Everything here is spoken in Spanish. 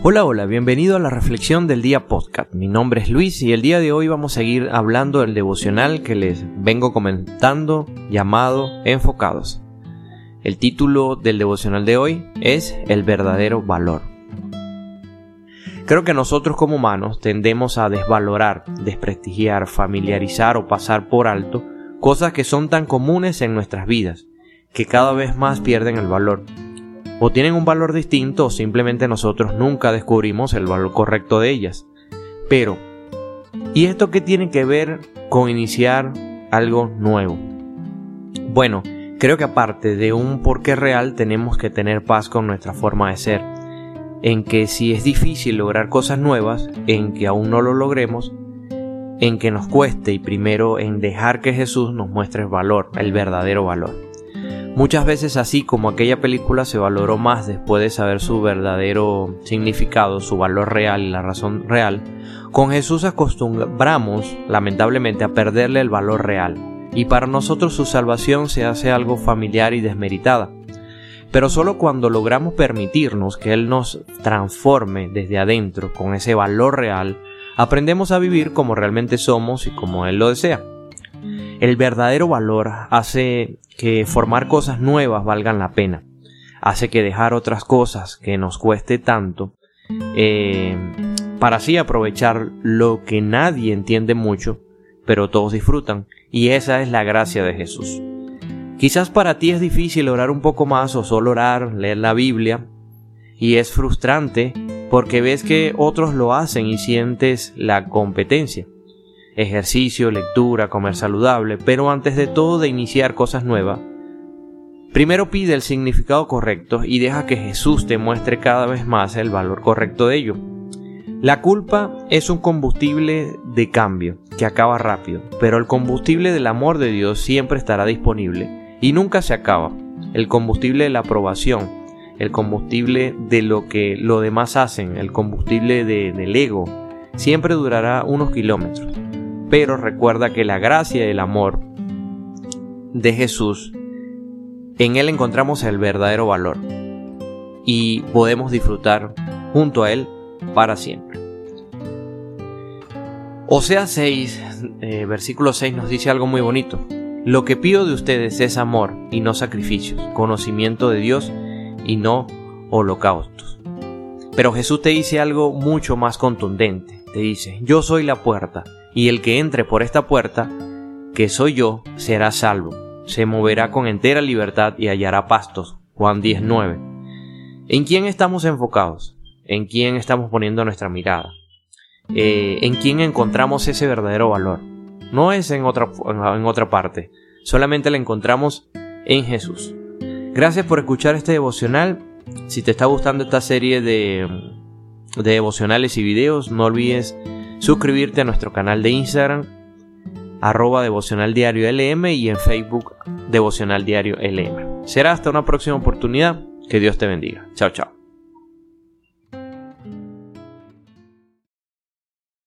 Hola, hola, bienvenido a la Reflexión del Día Podcast. Mi nombre es Luis y el día de hoy vamos a seguir hablando del devocional que les vengo comentando llamado Enfocados. El título del devocional de hoy es El verdadero valor. Creo que nosotros como humanos tendemos a desvalorar, desprestigiar, familiarizar o pasar por alto cosas que son tan comunes en nuestras vidas, que cada vez más pierden el valor o tienen un valor distinto o simplemente nosotros nunca descubrimos el valor correcto de ellas. Pero, ¿y esto qué tiene que ver con iniciar algo nuevo? Bueno, creo que aparte de un porqué real tenemos que tener paz con nuestra forma de ser, en que si es difícil lograr cosas nuevas, en que aún no lo logremos, en que nos cueste y primero en dejar que Jesús nos muestre el valor, el verdadero valor. Muchas veces así como aquella película se valoró más después de saber su verdadero significado, su valor real y la razón real, con Jesús acostumbramos lamentablemente a perderle el valor real y para nosotros su salvación se hace algo familiar y desmeritada. Pero solo cuando logramos permitirnos que Él nos transforme desde adentro con ese valor real, aprendemos a vivir como realmente somos y como Él lo desea. El verdadero valor hace que formar cosas nuevas valgan la pena. Hace que dejar otras cosas que nos cueste tanto eh, para así aprovechar lo que nadie entiende mucho, pero todos disfrutan. Y esa es la gracia de Jesús. Quizás para ti es difícil orar un poco más o solo orar, leer la Biblia, y es frustrante porque ves que otros lo hacen y sientes la competencia ejercicio, lectura, comer saludable, pero antes de todo de iniciar cosas nuevas, primero pide el significado correcto y deja que Jesús te muestre cada vez más el valor correcto de ello. La culpa es un combustible de cambio que acaba rápido, pero el combustible del amor de Dios siempre estará disponible y nunca se acaba. El combustible de la aprobación, el combustible de lo que los demás hacen, el combustible del ego, siempre durará unos kilómetros pero recuerda que la gracia y el amor de Jesús, en Él encontramos el verdadero valor y podemos disfrutar junto a Él para siempre. Osea 6, eh, versículo 6 nos dice algo muy bonito. Lo que pido de ustedes es amor y no sacrificios, conocimiento de Dios y no holocaustos. Pero Jesús te dice algo mucho más contundente. Te dice, yo soy la puerta y el que entre por esta puerta, que soy yo, será salvo, se moverá con entera libertad y hallará pastos. Juan 19. ¿En quién estamos enfocados? ¿En quién estamos poniendo nuestra mirada? Eh, ¿En quién encontramos ese verdadero valor? No es en otra, en otra parte, solamente la encontramos en Jesús. Gracias por escuchar este devocional. Si te está gustando esta serie de, de devocionales y videos, no olvides suscribirte a nuestro canal de Instagram, arroba devocional diario y en Facebook devocional diario LM. Será hasta una próxima oportunidad. Que Dios te bendiga. Chao, chao.